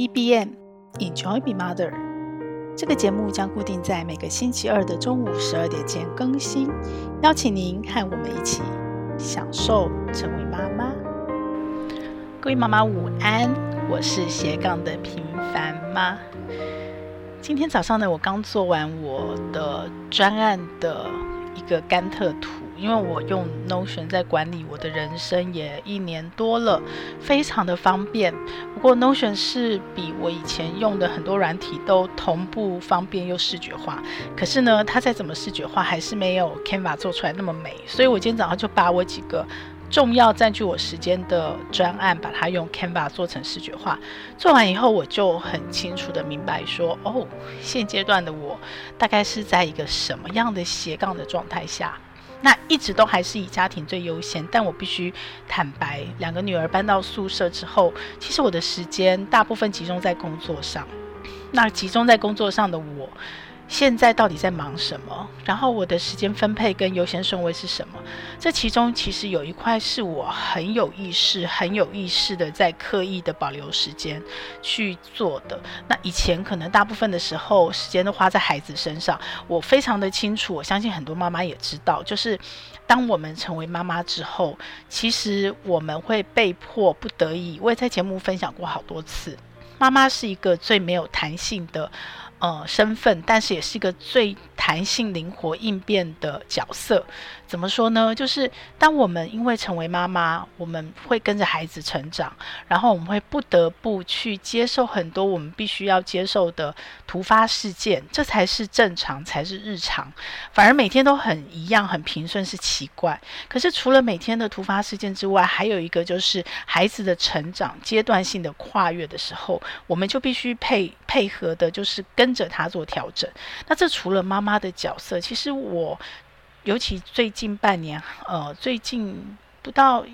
EBM Enjoy Be Mother，这个节目将固定在每个星期二的中午十二点前更新，邀请您和我们一起享受成为妈妈。各位妈妈午安，我是斜杠的平凡妈。今天早上呢，我刚做完我的专案的一个甘特图。因为我用 Notion 在管理我的人生也一年多了，非常的方便。不过 Notion 是比我以前用的很多软体都同步方便又视觉化。可是呢，它再怎么视觉化，还是没有 Canva 做出来那么美。所以我今天早上就把我几个重要占据我时间的专案，把它用 Canva 做成视觉化。做完以后，我就很清楚的明白说，哦，现阶段的我大概是在一个什么样的斜杠的状态下。那一直都还是以家庭最优先，但我必须坦白，两个女儿搬到宿舍之后，其实我的时间大部分集中在工作上。那集中在工作上的我。现在到底在忙什么？然后我的时间分配跟优先顺位是什么？这其中其实有一块是我很有意识、很有意识的在刻意的保留时间去做的。那以前可能大部分的时候时间都花在孩子身上，我非常的清楚。我相信很多妈妈也知道，就是当我们成为妈妈之后，其实我们会被迫不得已。我也在节目分享过好多次，妈妈是一个最没有弹性的。呃，身份，但是也是一个最弹性、灵活应变的角色。怎么说呢？就是当我们因为成为妈妈，我们会跟着孩子成长，然后我们会不得不去接受很多我们必须要接受的突发事件，这才是正常，才是日常。反而每天都很一样、很平顺是奇怪。可是除了每天的突发事件之外，还有一个就是孩子的成长阶段性的跨越的时候，我们就必须配配合的，就是跟着他做调整。那这除了妈妈的角色，其实我。尤其最近半年，呃，最近不到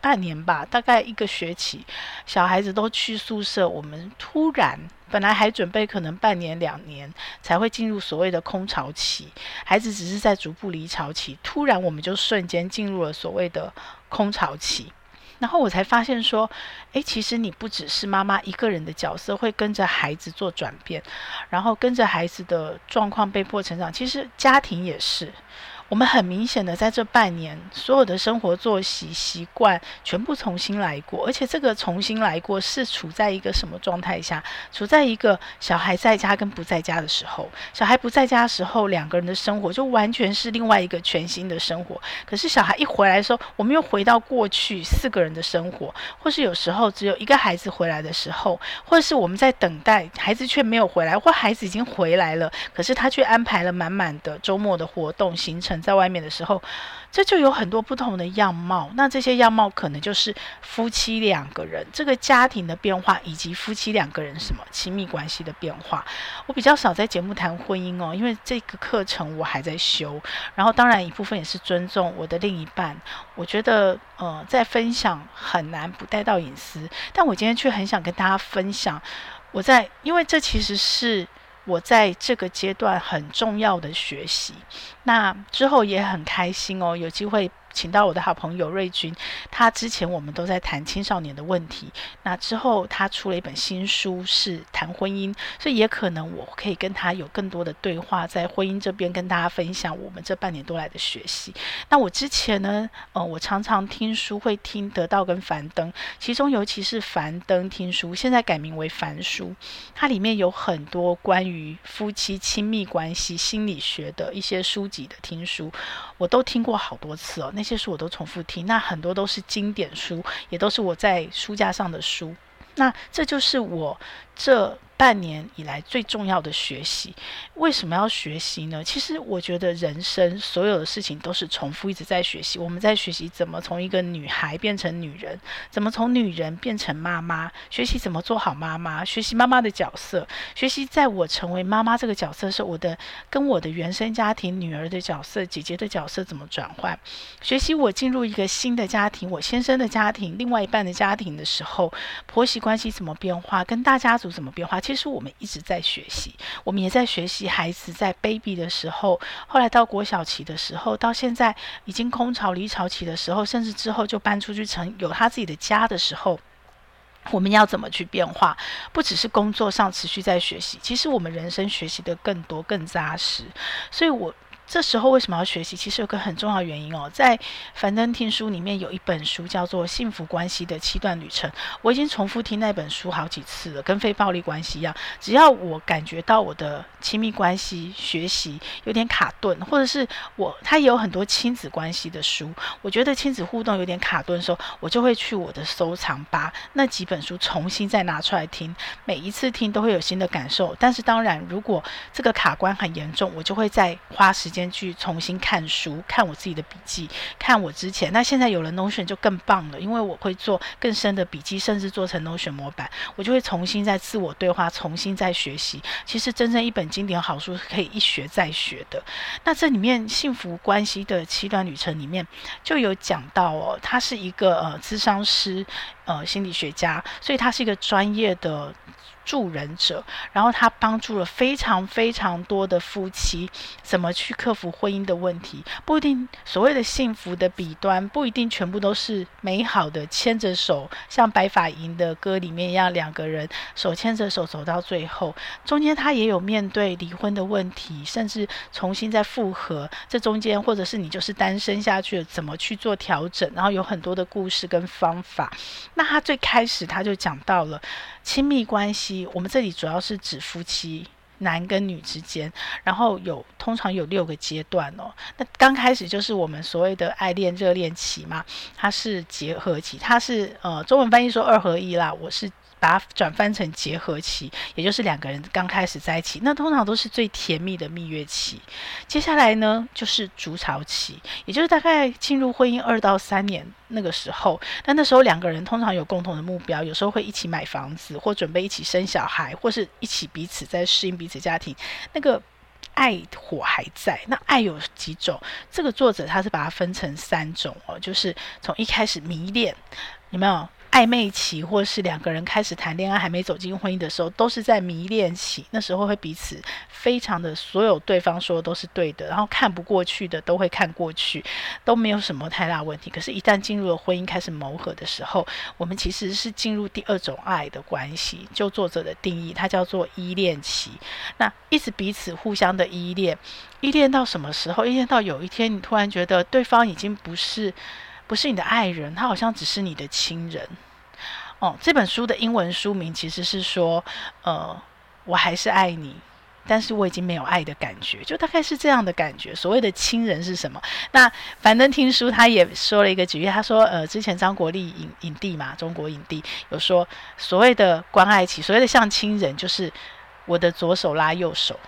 半年吧，大概一个学期，小孩子都去宿舍，我们突然本来还准备可能半年两年才会进入所谓的空巢期，孩子只是在逐步离巢期，突然我们就瞬间进入了所谓的空巢期，然后我才发现说，诶，其实你不只是妈妈一个人的角色会跟着孩子做转变，然后跟着孩子的状况被迫成长，其实家庭也是。我们很明显的在这半年，所有的生活作息习惯全部重新来过，而且这个重新来过是处在一个什么状态下？处在一个小孩在家跟不在家的时候。小孩不在家的时候，两个人的生活就完全是另外一个全新的生活。可是小孩一回来的时候，我们又回到过去四个人的生活，或是有时候只有一个孩子回来的时候，或是我们在等待孩子却没有回来，或孩子已经回来了，可是他却安排了满满的周末的活动行程。在外面的时候，这就有很多不同的样貌。那这些样貌可能就是夫妻两个人这个家庭的变化，以及夫妻两个人什么亲密关系的变化。我比较少在节目谈婚姻哦，因为这个课程我还在修。然后当然一部分也是尊重我的另一半。我觉得呃，在分享很难不带到隐私，但我今天却很想跟大家分享。我在，因为这其实是。我在这个阶段很重要的学习，那之后也很开心哦，有机会。请到我的好朋友瑞君，他之前我们都在谈青少年的问题，那之后他出了一本新书是谈婚姻，所以也可能我可以跟他有更多的对话，在婚姻这边跟大家分享我们这半年多来的学习。那我之前呢，呃，我常常听书会听得到跟樊登，其中尤其是樊登听书，现在改名为樊书，它里面有很多关于夫妻亲密关系心理学的一些书籍的听书，我都听过好多次哦。那这些书我都重复听，那很多都是经典书，也都是我在书架上的书。那这就是我这。半年以来最重要的学习，为什么要学习呢？其实我觉得人生所有的事情都是重复，一直在学习。我们在学习怎么从一个女孩变成女人，怎么从女人变成妈妈，学习怎么做好妈妈，学习妈妈的角色，学习在我成为妈妈这个角色时，我的跟我的原生家庭女儿的角色、姐姐的角色怎么转换，学习我进入一个新的家庭，我先生的家庭、另外一半的家庭的时候，婆媳关系怎么变化，跟大家族怎么变化。其实我们一直在学习，我们也在学习孩子在 baby 的时候，后来到国小期的时候，到现在已经空巢离巢期的时候，甚至之后就搬出去成有他自己的家的时候，我们要怎么去变化？不只是工作上持续在学习，其实我们人生学习的更多、更扎实。所以我。这时候为什么要学习？其实有个很重要的原因哦，在樊登听书里面有一本书叫做《幸福关系的七段旅程》，我已经重复听那本书好几次了，跟非暴力关系一样。只要我感觉到我的亲密关系学习有点卡顿，或者是我他也有很多亲子关系的书，我觉得亲子互动有点卡顿的时候，我就会去我的收藏，吧那几本书重新再拿出来听。每一次听都会有新的感受，但是当然，如果这个卡关很严重，我就会再花时间。先去重新看书，看我自己的笔记，看我之前。那现在有了 Notion 就更棒了，因为我会做更深的笔记，甚至做成 Notion 模板，我就会重新再自我对话，重新再学习。其实真正一本经典好书是可以一学再学的。那这里面幸福关系的七段旅程里面就有讲到哦，他是一个呃咨商师，呃心理学家，所以他是一个专业的。助人者，然后他帮助了非常非常多的夫妻，怎么去克服婚姻的问题？不一定所谓的幸福的彼端，不一定全部都是美好的，牵着手，像白发营的歌里面一样，两个人手牵着手走到最后。中间他也有面对离婚的问题，甚至重新再复合。这中间，或者是你就是单身下去了，怎么去做调整？然后有很多的故事跟方法。那他最开始他就讲到了亲密关系。我们这里主要是指夫妻，男跟女之间，然后有通常有六个阶段哦。那刚开始就是我们所谓的爱恋热恋期嘛，它是结合期，它是呃中文翻译说二合一啦，我是。把它转翻成结合期，也就是两个人刚开始在一起，那通常都是最甜蜜的蜜月期。接下来呢，就是筑巢期，也就是大概进入婚姻二到三年那个时候。那那时候两个人通常有共同的目标，有时候会一起买房子，或准备一起生小孩，或是一起彼此在适应彼此家庭。那个爱火还在。那爱有几种？这个作者他是把它分成三种哦，就是从一开始迷恋，有没有？暧昧期，或是两个人开始谈恋爱，还没走进婚姻的时候，都是在迷恋期。那时候会彼此非常的，所有对方说的都是对的，然后看不过去的都会看过去，都没有什么太大问题。可是，一旦进入了婚姻，开始磨合的时候，我们其实是进入第二种爱的关系。就作者的定义，它叫做依恋期。那一直彼此互相的依恋，依恋到什么时候？依恋到有一天，你突然觉得对方已经不是。不是你的爱人，他好像只是你的亲人。哦，这本书的英文书名其实是说，呃，我还是爱你，但是我已经没有爱的感觉，就大概是这样的感觉。所谓的亲人是什么？那樊登听书他也说了一个举例，他说，呃，之前张国立影影帝嘛，中国影帝有说，所谓的关爱期，所谓的像亲人，就是我的左手拉右手。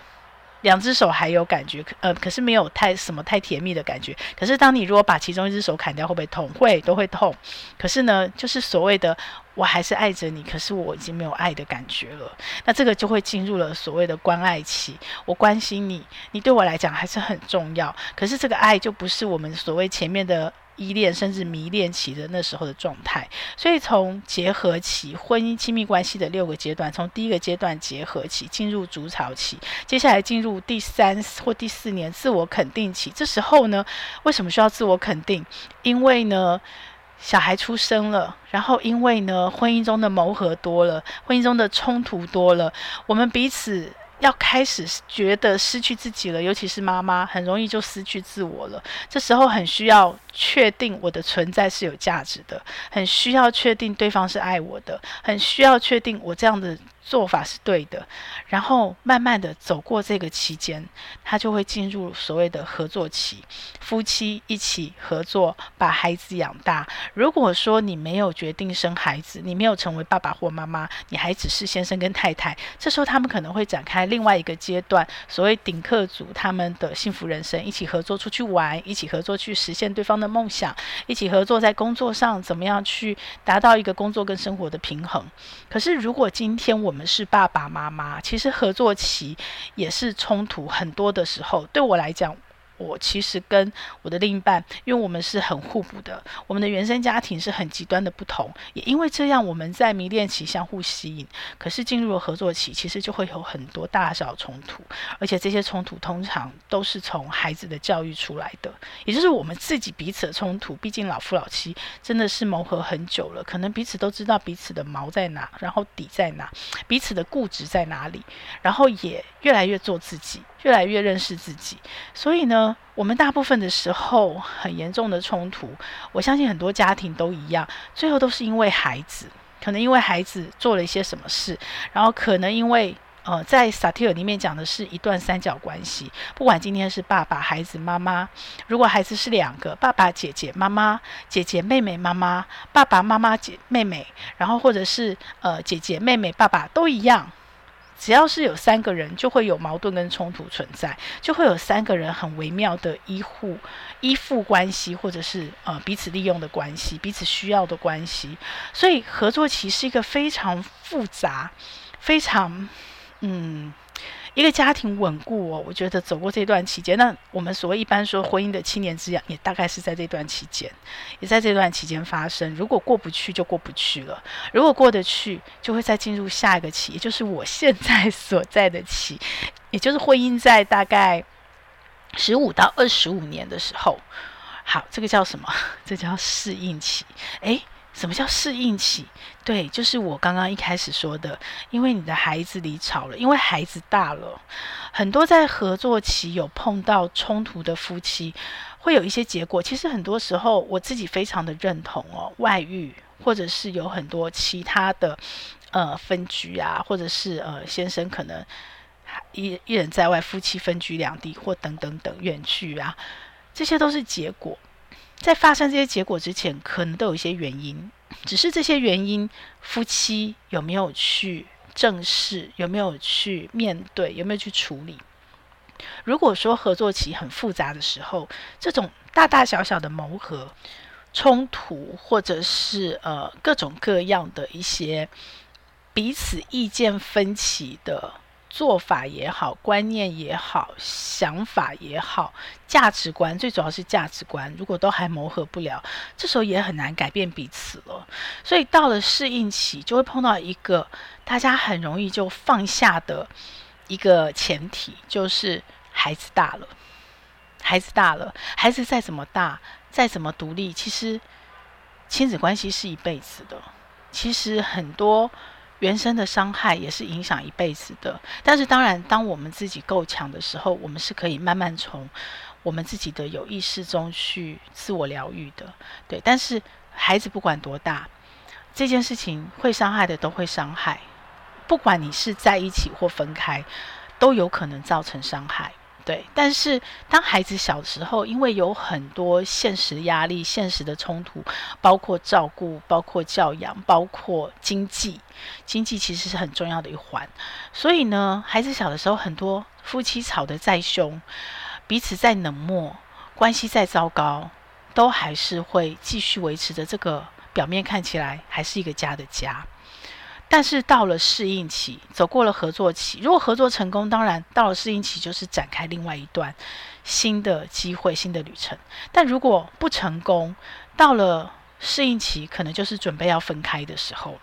两只手还有感觉，呃，可是没有太什么太甜蜜的感觉。可是当你如果把其中一只手砍掉，会不会痛？会，都会痛。可是呢，就是所谓的我还是爱着你，可是我已经没有爱的感觉了。那这个就会进入了所谓的关爱期。我关心你，你对我来讲还是很重要。可是这个爱就不是我们所谓前面的。依恋甚至迷恋期的那时候的状态，所以从结合期、婚姻亲密关系的六个阶段，从第一个阶段结合期进入筑巢期，接下来进入第三或第四年自我肯定期。这时候呢，为什么需要自我肯定？因为呢，小孩出生了，然后因为呢，婚姻中的磨合多了，婚姻中的冲突多了，我们彼此。要开始觉得失去自己了，尤其是妈妈，很容易就失去自我了。这时候很需要确定我的存在是有价值的，很需要确定对方是爱我的，很需要确定我这样的。做法是对的，然后慢慢的走过这个期间，他就会进入所谓的合作期，夫妻一起合作把孩子养大。如果说你没有决定生孩子，你没有成为爸爸或妈妈，你还只是先生跟太太，这时候他们可能会展开另外一个阶段，所谓顶客组他们的幸福人生，一起合作出去玩，一起合作去实现对方的梦想，一起合作在工作上怎么样去达到一个工作跟生活的平衡。可是如果今天我们是爸爸妈妈，其实合作期也是冲突很多的时候。对我来讲，我其实跟我的另一半，因为我们是很互补的，我们的原生家庭是很极端的不同，也因为这样，我们在迷恋期相互吸引，可是进入了合作期，其实就会有很多大小冲突，而且这些冲突通常都是从孩子的教育出来的，也就是我们自己彼此的冲突。毕竟老夫老妻真的是磨合很久了，可能彼此都知道彼此的毛在哪，然后底在哪，彼此的固执在哪里，然后也越来越做自己。越来越认识自己，所以呢，我们大部分的时候很严重的冲突，我相信很多家庭都一样，最后都是因为孩子，可能因为孩子做了一些什么事，然后可能因为呃，在萨提尔里面讲的是一段三角关系，不管今天是爸爸、孩子、妈妈，如果孩子是两个，爸爸、姐姐、妈妈、姐姐、妹妹、妈妈、爸爸妈妈、姐妹妹，然后或者是呃姐姐、妹妹、爸爸都一样。只要是有三个人，就会有矛盾跟冲突存在，就会有三个人很微妙的依附、依附关系，或者是呃彼此利用的关系、彼此需要的关系。所以合作期是一个非常复杂、非常嗯。一个家庭稳固哦，我觉得走过这段期间，那我们所谓一般说婚姻的七年之痒，也大概是在这段期间，也在这段期间发生。如果过不去，就过不去了；如果过得去，就会再进入下一个期，也就是我现在 所在的期，也就是婚姻在大概十五到二十五年的时候。好，这个叫什么？这叫适应期。诶。什么叫适应期？对，就是我刚刚一开始说的，因为你的孩子离巢了，因为孩子大了，很多在合作期有碰到冲突的夫妻，会有一些结果。其实很多时候我自己非常的认同哦，外遇或者是有很多其他的呃分居啊，或者是呃先生可能一一人在外，夫妻分居两地或等等等远距啊，这些都是结果。在发生这些结果之前，可能都有一些原因，只是这些原因，夫妻有没有去正视，有没有去面对，有没有去处理？如果说合作期很复杂的时候，这种大大小小的磨合、冲突，或者是呃各种各样的一些彼此意见分歧的。做法也好，观念也好，想法也好，价值观最主要是价值观，如果都还磨合不了，这时候也很难改变彼此了。所以到了适应期，就会碰到一个大家很容易就放下的一个前提，就是孩子大了。孩子大了，孩子再怎么大，再怎么独立，其实亲子关系是一辈子的。其实很多。原生的伤害也是影响一辈子的，但是当然，当我们自己够强的时候，我们是可以慢慢从我们自己的有意识中去自我疗愈的。对，但是孩子不管多大，这件事情会伤害的都会伤害，不管你是在一起或分开，都有可能造成伤害。对，但是当孩子小时候，因为有很多现实压力、现实的冲突，包括照顾、包括教养、包括经济，经济其实是很重要的一环。所以呢，孩子小的时候，很多夫妻吵得再凶，彼此再冷漠，关系再糟糕，都还是会继续维持着这个表面看起来还是一个家的家。但是到了适应期，走过了合作期，如果合作成功，当然到了适应期就是展开另外一段新的机会、新的旅程。但如果不成功，到了适应期，可能就是准备要分开的时候了。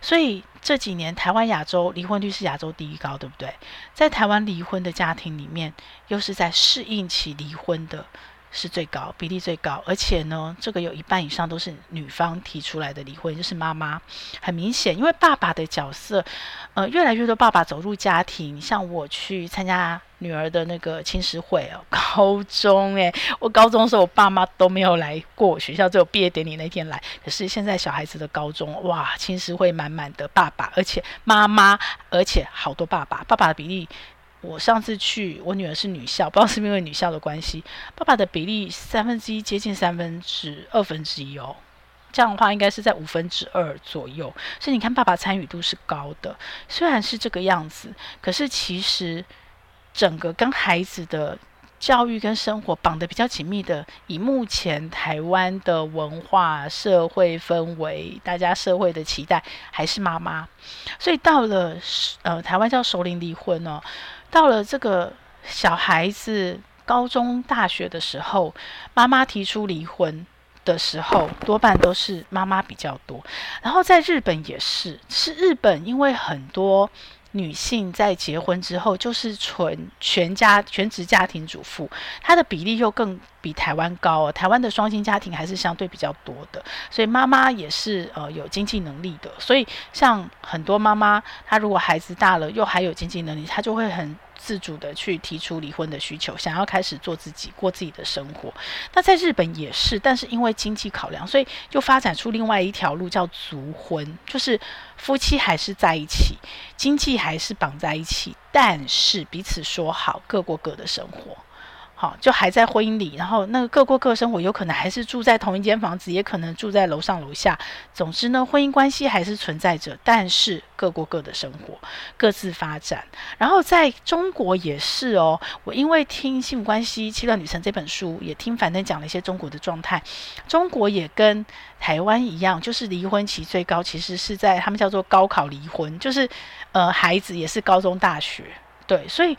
所以这几年台湾亚洲离婚率是亚洲第一高，对不对？在台湾离婚的家庭里面，又是在适应期离婚的。是最高比例最高，而且呢，这个有一半以上都是女方提出来的离婚，就是妈妈。很明显，因为爸爸的角色，呃，越来越多爸爸走入家庭。像我去参加女儿的那个青师会哦，高中诶，我高中的时候我爸妈都没有来过学校，只有毕业典礼那天来。可是现在小孩子的高中，哇，青师会满满的爸爸，而且妈妈，而且好多爸爸，爸爸的比例。我上次去，我女儿是女校，不知道是不是因为女校的关系，爸爸的比例三分之一接近三分之二分之一哦，这样的话应该是在五分之二左右，所以你看爸爸参与度是高的，虽然是这个样子，可是其实整个跟孩子的教育跟生活绑得比较紧密的，以目前台湾的文化、社会氛围、大家社会的期待，还是妈妈，所以到了呃台湾叫熟龄离婚哦。到了这个小孩子高中、大学的时候，妈妈提出离婚的时候，多半都是妈妈比较多。然后在日本也是，是日本因为很多。女性在结婚之后就是纯全家全职家庭主妇，她的比例又更比台湾高哦。台湾的双薪家庭还是相对比较多的，所以妈妈也是呃有经济能力的。所以像很多妈妈，她如果孩子大了又还有经济能力，她就会很。自主的去提出离婚的需求，想要开始做自己，过自己的生活。那在日本也是，但是因为经济考量，所以就发展出另外一条路，叫族婚，就是夫妻还是在一起，经济还是绑在一起，但是彼此说好，各过各的生活。好，就还在婚姻里，然后那个各过各生活，有可能还是住在同一间房子，也可能住在楼上楼下。总之呢，婚姻关系还是存在着，但是各过各的生活，各自发展。然后在中国也是哦，我因为听《幸福关系七段旅程》这本书，也听樊登讲了一些中国的状态。中国也跟台湾一样，就是离婚期最高，其实是在他们叫做高考离婚，就是呃孩子也是高中大学，对，所以。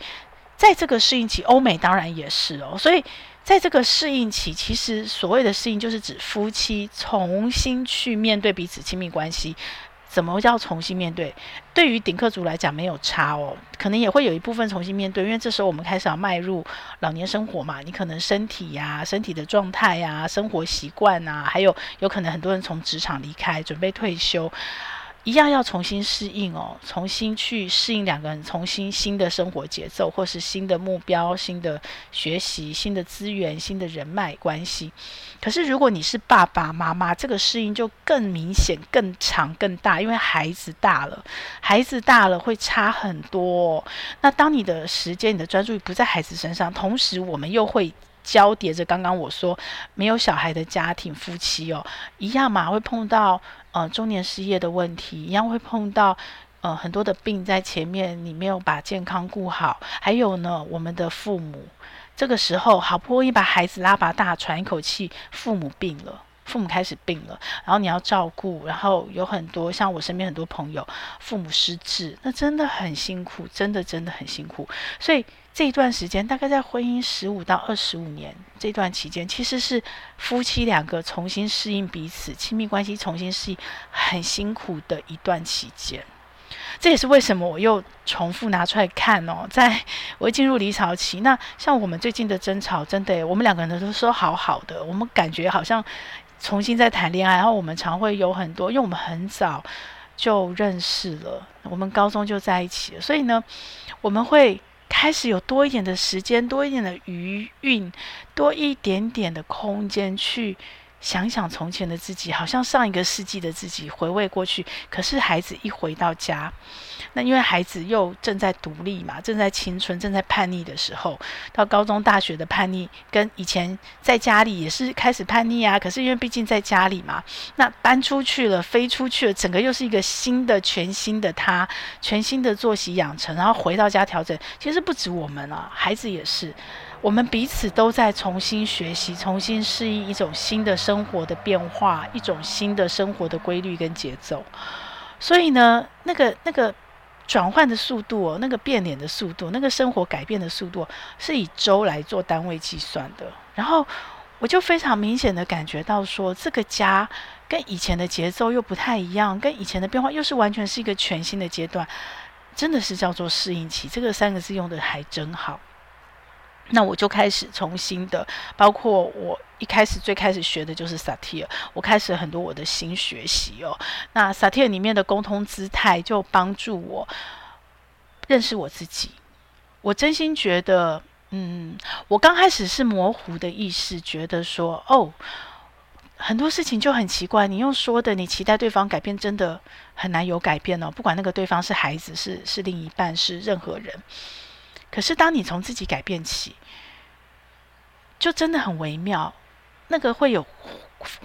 在这个适应期，欧美当然也是哦。所以，在这个适应期，其实所谓的适应，就是指夫妻重新去面对彼此亲密关系。怎么叫重新面对？对于顶客族来讲，没有差哦。可能也会有一部分重新面对，因为这时候我们开始要迈入老年生活嘛。你可能身体呀、啊、身体的状态呀、啊、生活习惯啊，还有有可能很多人从职场离开，准备退休。一样要重新适应哦，重新去适应两个人重新新的生活节奏，或是新的目标、新的学习、新的资源、新的人脉关系。可是如果你是爸爸妈妈，这个适应就更明显、更长、更大，因为孩子大了，孩子大了会差很多。那当你的时间、你的专注力不在孩子身上，同时我们又会。交叠着刚刚我说没有小孩的家庭夫妻哦，一样嘛，会碰到呃中年失业的问题，一样会碰到呃很多的病在前面，你没有把健康顾好，还有呢，我们的父母这个时候好不容易把孩子拉拔大，喘一口气，父母病了，父母开始病了，然后你要照顾，然后有很多像我身边很多朋友父母失智，那真的很辛苦，真的真的很辛苦，所以。这一段时间，大概在婚姻十五到二十五年这段期间，其实是夫妻两个重新适应彼此、亲密关系重新适应很辛苦的一段期间。这也是为什么我又重复拿出来看哦，在我进入离巢期，那像我们最近的争吵，真的，我们两个人都说好好的，我们感觉好像重新在谈恋爱，然后我们常会有很多，因为我们很早就认识了，我们高中就在一起了，所以呢，我们会。开始有多一点的时间，多一点的余韵，多一点点的空间去。想想从前的自己，好像上一个世纪的自己，回味过去。可是孩子一回到家，那因为孩子又正在独立嘛，正在青春、正在叛逆的时候，到高中、大学的叛逆，跟以前在家里也是开始叛逆啊。可是因为毕竟在家里嘛，那搬出去了，飞出去了，整个又是一个新的、全新的他，全新的作息养成，然后回到家调整。其实不止我们啊，孩子也是。我们彼此都在重新学习，重新适应一种新的生活的变化，一种新的生活的规律跟节奏。所以呢，那个那个转换的速度哦，那个变脸的速度，那个生活改变的速度，是以周来做单位计算的。然后我就非常明显的感觉到说，这个家跟以前的节奏又不太一样，跟以前的变化又是完全是一个全新的阶段，真的是叫做适应期。这个三个字用的还真好。那我就开始重新的，包括我一开始最开始学的就是萨提尔，我开始很多我的新学习哦。那萨提尔里面的沟通姿态就帮助我认识我自己。我真心觉得，嗯，我刚开始是模糊的意识，觉得说，哦，很多事情就很奇怪。你用说的，你期待对方改变，真的很难有改变哦。不管那个对方是孩子，是是另一半，是任何人。可是，当你从自己改变起，就真的很微妙，那个会有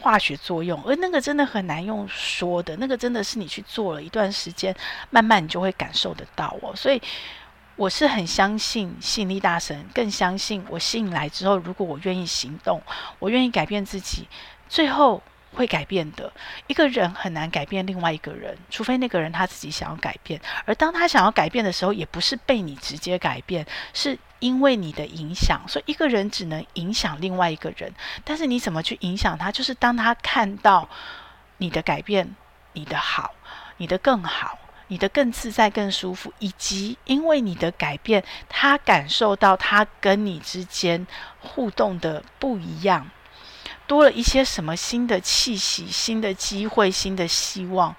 化学作用，而那个真的很难用说的，那个真的是你去做了一段时间，慢慢你就会感受得到哦。所以，我是很相信吸引力大神，更相信我吸引来之后，如果我愿意行动，我愿意改变自己，最后。会改变的。一个人很难改变另外一个人，除非那个人他自己想要改变。而当他想要改变的时候，也不是被你直接改变，是因为你的影响，所以一个人只能影响另外一个人。但是你怎么去影响他？就是当他看到你的改变，你的好，你的更好，你的更自在、更舒服，以及因为你的改变，他感受到他跟你之间互动的不一样，多了一些什么新的气息、新的机会、新的希望。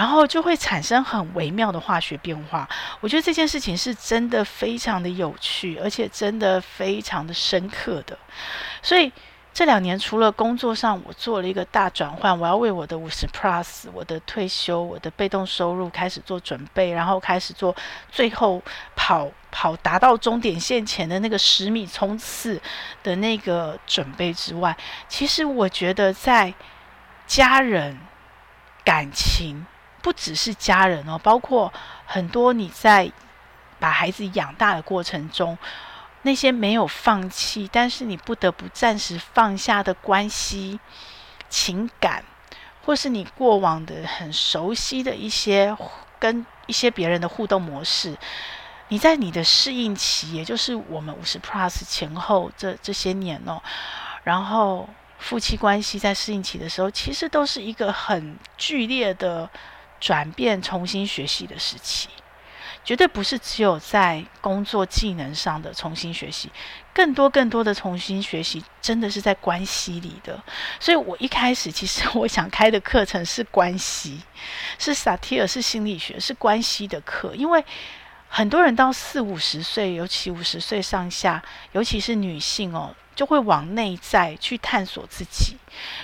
然后就会产生很微妙的化学变化。我觉得这件事情是真的非常的有趣，而且真的非常的深刻的。所以这两年除了工作上我做了一个大转换，我要为我的五十 plus、我的退休、我的被动收入开始做准备，然后开始做最后跑跑达到终点线前的那个十米冲刺的那个准备之外，其实我觉得在家人感情。不只是家人哦，包括很多你在把孩子养大的过程中，那些没有放弃，但是你不得不暂时放下的关系、情感，或是你过往的很熟悉的一些跟一些别人的互动模式，你在你的适应期，也就是我们五十 plus 前后这这些年哦，然后夫妻关系在适应期的时候，其实都是一个很剧烈的。转变、重新学习的时期，绝对不是只有在工作技能上的重新学习，更多、更多的重新学习，真的是在关系里的。所以我一开始其实我想开的课程是关系，是萨提尔，是心理学，是关系的课。因为很多人到四五十岁，尤其五十岁上下，尤其是女性哦。就会往内在去探索自己，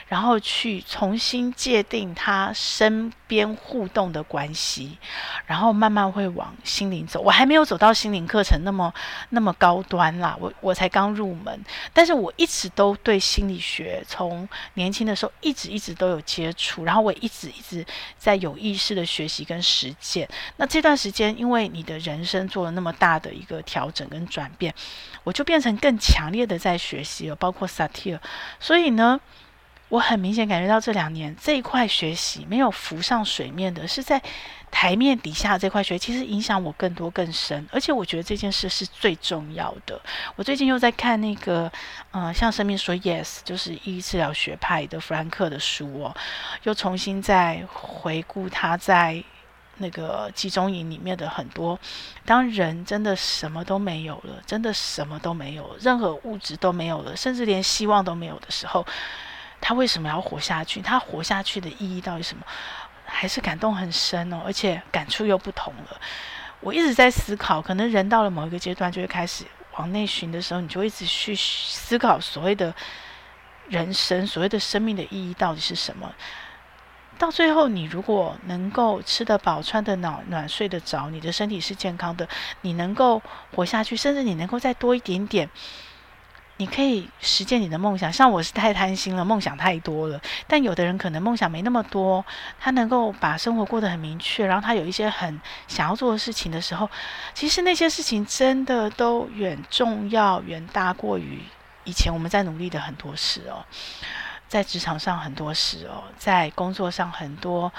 然后去重新界定他身边互动的关系，然后慢慢会往心灵走。我还没有走到心灵课程那么那么高端啦，我我才刚入门，但是我一直都对心理学从年轻的时候一直一直都有接触，然后我一直一直在有意识的学习跟实践。那这段时间，因为你的人生做了那么大的一个调整跟转变，我就变成更强烈的在学习了。包括萨提尔，所以呢，我很明显感觉到这两年这一块学习没有浮上水面的，是在台面底下这块学习，其实影响我更多更深。而且我觉得这件事是最重要的。我最近又在看那个，嗯、呃，向生命说 yes，就是意义治疗学派的弗兰克的书哦，又重新再回顾他在。那个集中营里面的很多，当人真的什么都没有了，真的什么都没有，任何物质都没有了，甚至连希望都没有的时候，他为什么要活下去？他活下去的意义到底什么？还是感动很深哦，而且感触又不同了。我一直在思考，可能人到了某一个阶段，就会开始往内寻的时候，你就一直去思考所谓的人生，所谓的生命的意义到底是什么？到最后，你如果能够吃得饱、穿得暖、暖睡得着，你的身体是健康的，你能够活下去，甚至你能够再多一点点，你可以实现你的梦想。像我是太贪心了，梦想太多了。但有的人可能梦想没那么多，他能够把生活过得很明确，然后他有一些很想要做的事情的时候，其实那些事情真的都远重要、远大过于以前我们在努力的很多事哦。在职场上很多事哦，在工作上很多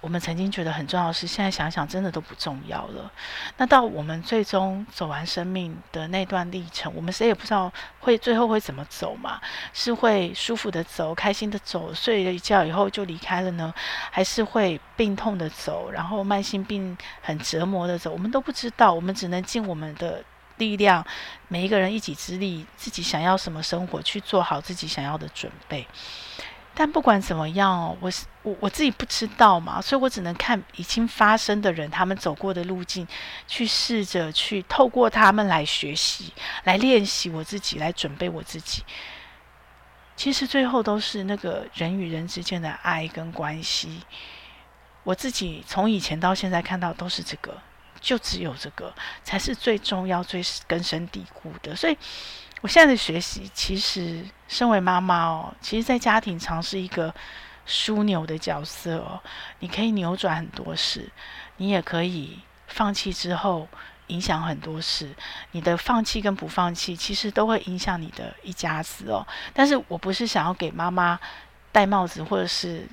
我们曾经觉得很重要的事，现在想想真的都不重要了。那到我们最终走完生命的那段历程，我们谁也不知道会最后会怎么走嘛？是会舒服的走，开心的走，睡了一觉以后就离开了呢？还是会病痛的走，然后慢性病很折磨的走？我们都不知道，我们只能尽我们的。力量，每一个人一己之力，自己想要什么生活，去做好自己想要的准备。但不管怎么样，我是我我自己不知道嘛，所以我只能看已经发生的人，他们走过的路径，去试着去透过他们来学习，来练习我自己，来准备我自己。其实最后都是那个人与人之间的爱跟关系。我自己从以前到现在看到都是这个。就只有这个才是最重要、最根深蒂固的。所以，我现在的学习，其实身为妈妈哦，其实，在家庭常是一个枢纽的角色哦。你可以扭转很多事，你也可以放弃之后影响很多事。你的放弃跟不放弃，其实都会影响你的一家子哦。但是我不是想要给妈妈戴帽子，或者是。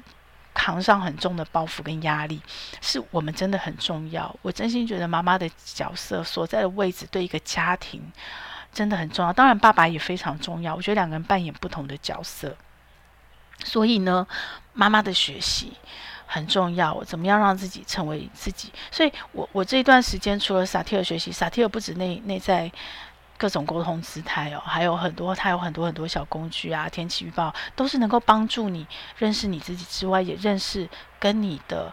扛上很重的包袱跟压力，是我们真的很重要。我真心觉得妈妈的角色所在的位置对一个家庭真的很重要。当然，爸爸也非常重要。我觉得两个人扮演不同的角色，所以呢，妈妈的学习很重要。怎么样让自己成为自己？所以我我这一段时间除了萨提尔学习，萨提尔不止内内在。各种沟通姿态哦，还有很多，它有很多很多小工具啊，天气预报都是能够帮助你认识你自己之外，也认识跟你的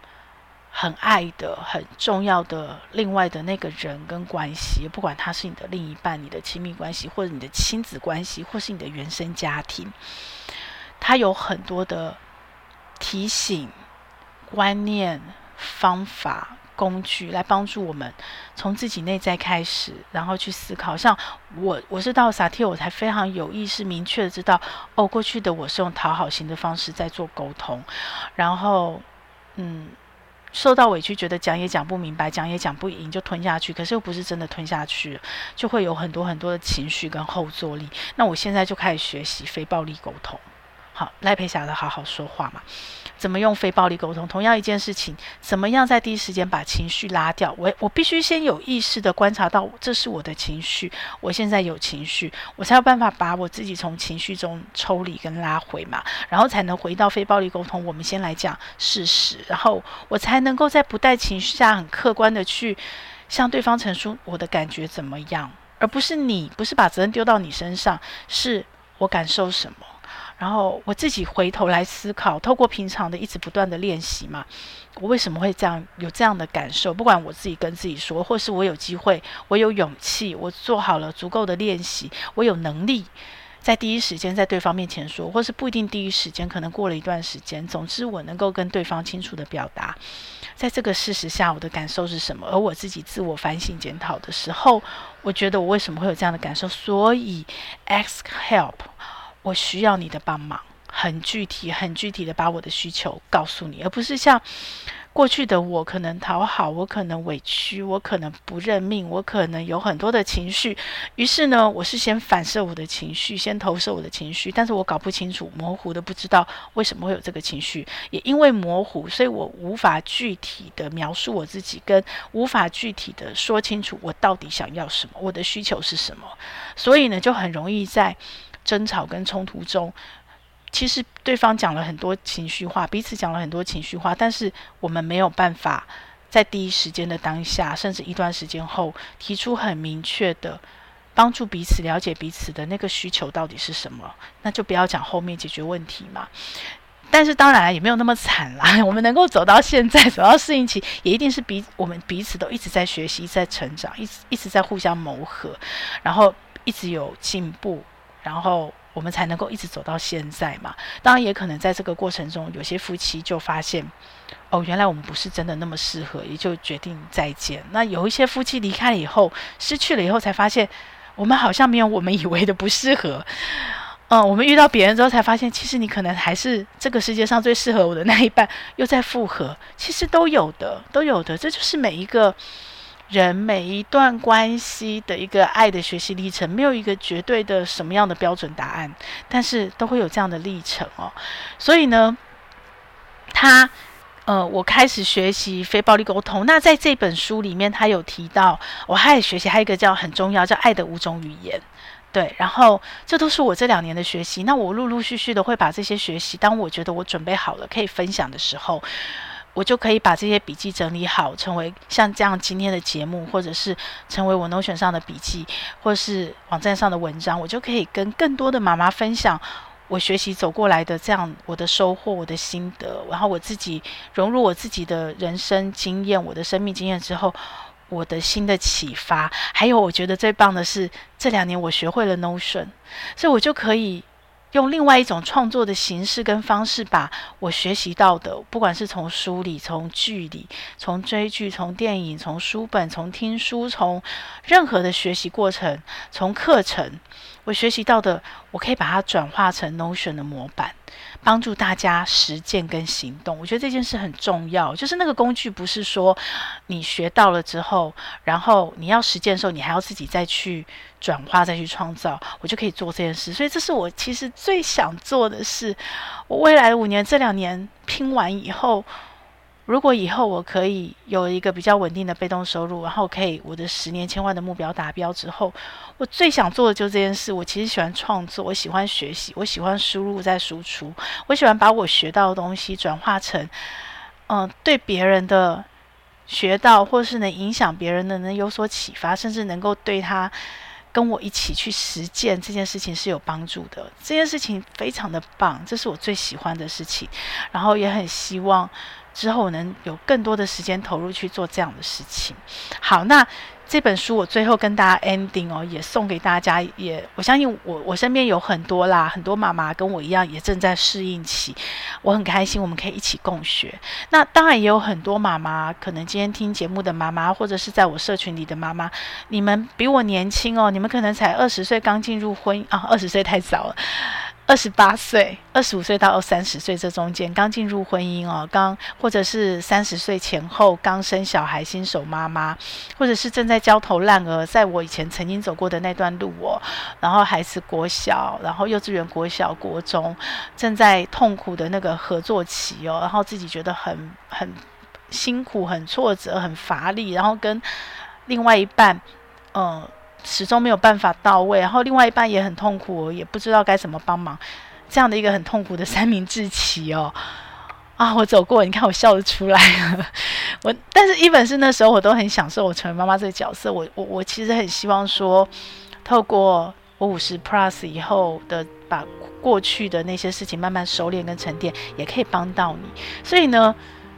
很爱的、很重要的另外的那个人跟关系，不管他是你的另一半、你的亲密关系，或者你的亲子关系，或是你的原生家庭，他有很多的提醒、观念、方法。工具来帮助我们从自己内在开始，然后去思考。像我，我是到萨提，我才非常有意识、明确的知道，哦，过去的我是用讨好型的方式在做沟通，然后，嗯，受到委屈，觉得讲也讲不明白，讲也讲不赢，就吞下去。可是又不是真的吞下去，就会有很多很多的情绪跟后坐力。那我现在就开始学习非暴力沟通。好，赖佩霞的好好说话嘛。怎么用非暴力沟通？同样一件事情，怎么样在第一时间把情绪拉掉？我我必须先有意识地观察到，这是我的情绪，我现在有情绪，我才有办法把我自己从情绪中抽离跟拉回嘛，然后才能回到非暴力沟通。我们先来讲事实，然后我才能够在不带情绪下，很客观地去向对方陈述我的感觉怎么样，而不是你，不是把责任丢到你身上，是我感受什么。然后我自己回头来思考，透过平常的一直不断的练习嘛，我为什么会这样有这样的感受？不管我自己跟自己说，或是我有机会，我有勇气，我做好了足够的练习，我有能力在第一时间在对方面前说，或是不一定第一时间，可能过了一段时间，总之我能够跟对方清楚的表达，在这个事实下我的感受是什么？而我自己自我反省检讨的时候，我觉得我为什么会有这样的感受？所以 ask help。我需要你的帮忙，很具体、很具体的把我的需求告诉你，而不是像过去的我，可能讨好，我可能委屈，我可能不认命，我可能有很多的情绪。于是呢，我是先反射我的情绪，先投射我的情绪，但是我搞不清楚，模糊的不知道为什么会有这个情绪，也因为模糊，所以我无法具体的描述我自己，跟无法具体的说清楚我到底想要什么，我的需求是什么，所以呢，就很容易在。争吵跟冲突中，其实对方讲了很多情绪化，彼此讲了很多情绪化，但是我们没有办法在第一时间的当下，甚至一段时间后，提出很明确的帮助彼此了解彼此的那个需求到底是什么。那就不要讲后面解决问题嘛。但是当然也没有那么惨啦。我们能够走到现在，走到适应期，也一定是彼我们彼此都一直在学习，在成长，一直一直在互相磨合，然后一直有进步。然后我们才能够一直走到现在嘛。当然，也可能在这个过程中，有些夫妻就发现，哦，原来我们不是真的那么适合，也就决定再见。那有一些夫妻离开了以后，失去了以后，才发现我们好像没有我们以为的不适合。嗯，我们遇到别人之后，才发现其实你可能还是这个世界上最适合我的那一半，又在复合。其实都有的，都有的，这就是每一个。人每一段关系的一个爱的学习历程，没有一个绝对的什么样的标准答案，但是都会有这样的历程哦。所以呢，他呃，我开始学习非暴力沟通。那在这本书里面，他有提到，我还学习还有一个叫很重要叫爱的五种语言。对，然后这都是我这两年的学习。那我陆陆续续的会把这些学习，当我觉得我准备好了可以分享的时候。我就可以把这些笔记整理好，成为像这样今天的节目，或者是成为我 Notion 上的笔记，或是网站上的文章，我就可以跟更多的妈妈分享我学习走过来的这样我的收获、我的心得，然后我自己融入我自己的人生经验、我的生命经验之后，我的新的启发，还有我觉得最棒的是这两年我学会了 Notion，所以我就可以。用另外一种创作的形式跟方式，把我学习到的，不管是从书里、从剧里、从追剧、从电影、从书本、从听书、从任何的学习过程、从课程，我学习到的，我可以把它转化成 Notion 的模板。帮助大家实践跟行动。我觉得这件事很重要，就是那个工具不是说你学到了之后，然后你要实践的时候，你还要自己再去转化、再去创造，我就可以做这件事。所以这是我其实最想做的事。我未来五年，这两年拼完以后。如果以后我可以有一个比较稳定的被动收入，然后可以我的十年千万的目标达标之后，我最想做的就是这件事。我其实喜欢创作，我喜欢学习，我喜欢输入再输出，我喜欢把我学到的东西转化成，嗯、对别人的学到，或是能影响别人的，能有所启发，甚至能够对他跟我一起去实践这件事情是有帮助的。这件事情非常的棒，这是我最喜欢的事情，然后也很希望。之后能有更多的时间投入去做这样的事情。好，那这本书我最后跟大家 ending 哦，也送给大家。也我相信我我身边有很多啦，很多妈妈跟我一样也正在适应期。我很开心，我们可以一起共学。那当然也有很多妈妈，可能今天听节目的妈妈，或者是在我社群里的妈妈，你们比我年轻哦，你们可能才二十岁刚进入婚姻啊，二十岁太早了。二十八岁、二十五岁到三十岁这中间，刚进入婚姻哦，刚或者是三十岁前后刚生小孩、新手妈妈，或者是正在焦头烂额，在我以前曾经走过的那段路哦，然后孩子国小，然后幼稚园、国小、国中，正在痛苦的那个合作期哦，然后自己觉得很很辛苦、很挫折、很乏力，然后跟另外一半，嗯、始终没有办法到位，然后另外一半也很痛苦，也不知道该怎么帮忙，这样的一个很痛苦的三明治期哦，啊，我走过，你看我笑得出来，我但是一本是那时候我都很享受我成为妈妈这个角色，我我我其实很希望说，透过我五十 plus 以后的把过去的那些事情慢慢收敛跟沉淀，也可以帮到你，所以呢。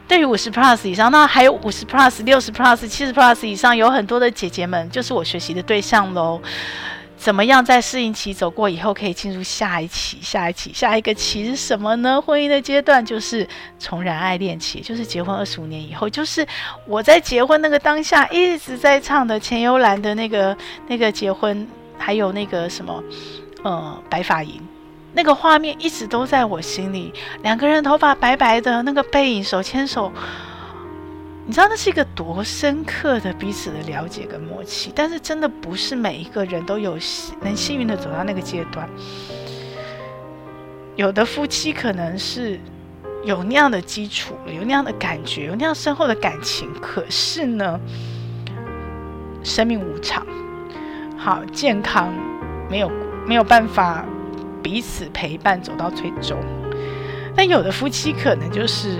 对于五十 plus 以上，那还有五十 plus、六十 plus、七十 plus 以上，有很多的姐姐们，就是我学习的对象喽。怎么样在适应期走过以后，可以进入下一期、下一期、下一个期是什么呢？婚姻的阶段就是重燃爱恋期，就是结婚二十五年以后，就是我在结婚那个当下一直在唱的钱幽兰的那个那个结婚，还有那个什么，呃，白发银。那个画面一直都在我心里，两个人头发白白的，那个背影手牵手，你知道那是一个多深刻的彼此的了解跟默契。但是真的不是每一个人都有能幸运的走到那个阶段，有的夫妻可能是有那样的基础，有那样的感觉，有那样深厚的感情，可是呢，生命无常，好健康没有没有办法。彼此陪伴走到最终，但有的夫妻可能就是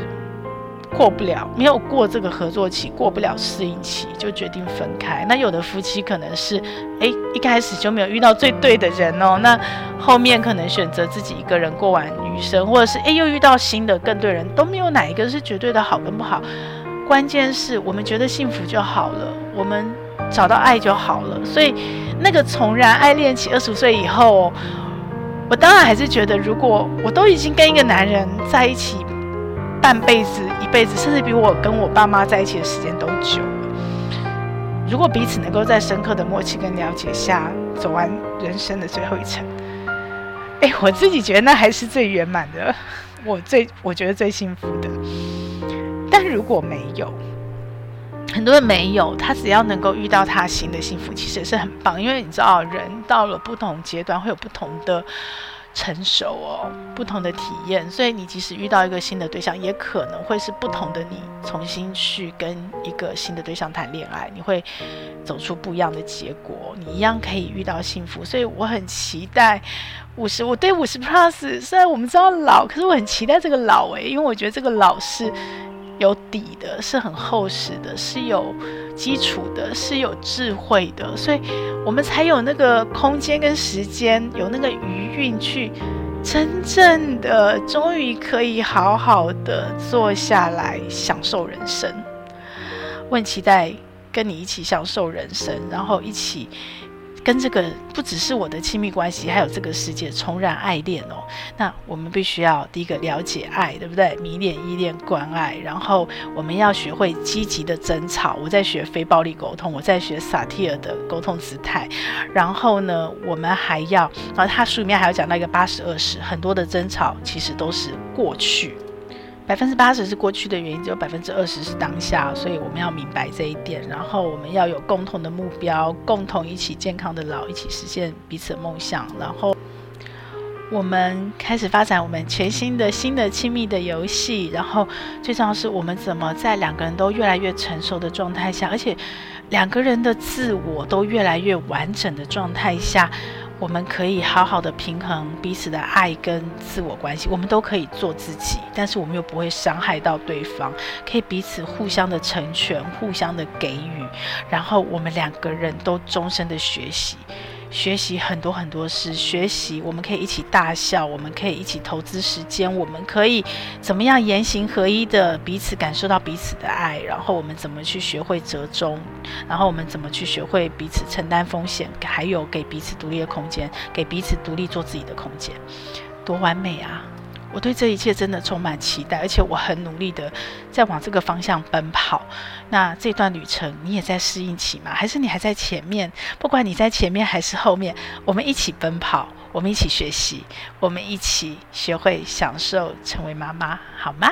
过不了，没有过这个合作期，过不了适应期，就决定分开。那有的夫妻可能是，哎，一开始就没有遇到最对的人哦，那后面可能选择自己一个人过完余生，或者是哎又遇到新的更对人，都没有哪一个是绝对的好跟不好。关键是我们觉得幸福就好了，我们找到爱就好了。所以那个重燃爱恋期，二十岁以后。我当然还是觉得，如果我都已经跟一个男人在一起半辈子、一辈子，甚至比我跟我爸妈在一起的时间都久了，如果彼此能够在深刻的默契跟了解下走完人生的最后一程，哎，我自己觉得那还是最圆满的，我最我觉得最幸福的。但如果没有，很多人没有，他只要能够遇到他新的幸福，其实也是很棒。因为你知道，人到了不同阶段会有不同的成熟哦，不同的体验。所以你即使遇到一个新的对象，也可能会是不同的你重新去跟一个新的对象谈恋爱，你会走出不一样的结果。你一样可以遇到幸福。所以我很期待 五十，我对五十 plus，虽然我们知道老，可是我很期待这个老诶，因为我觉得这个老是。有底的，是很厚实的，是有基础的，是有智慧的，所以我们才有那个空间跟时间，有那个余韵去真正的，终于可以好好的坐下来享受人生。我很期待跟你一起享受人生，然后一起跟这个不只是我的亲密关系，还有这个世界重燃爱恋哦。那我们必须要第一个了解爱，对不对？迷恋、依恋、关爱，然后我们要学会积极的争吵。我在学非暴力沟通，我在学萨提尔的沟通姿态。然后呢，我们还要，然后他书里面还有讲到一个八十二十，很多的争吵其实都是过去。百分之八十是过去的原因，只有百分之二十是当下，所以我们要明白这一点。然后我们要有共同的目标，共同一起健康的老，一起实现彼此的梦想。然后我们开始发展我们全新的新的亲密的游戏。然后最重要是我们怎么在两个人都越来越成熟的状态下，而且两个人的自我都越来越完整的状态下。我们可以好好的平衡彼此的爱跟自我关系，我们都可以做自己，但是我们又不会伤害到对方，可以彼此互相的成全，互相的给予，然后我们两个人都终身的学习。学习很多很多事，学习我们可以一起大笑，我们可以一起投资时间，我们可以怎么样言行合一的彼此感受到彼此的爱，然后我们怎么去学会折中，然后我们怎么去学会彼此承担风险，还有给彼此独立的空间，给彼此独立做自己的空间，多完美啊！我对这一切真的充满期待，而且我很努力的在往这个方向奔跑。那这段旅程你也在适应期吗？还是你还在前面？不管你在前面还是后面，我们一起奔跑，我们一起学习，我们一起学会享受成为妈妈，好吗？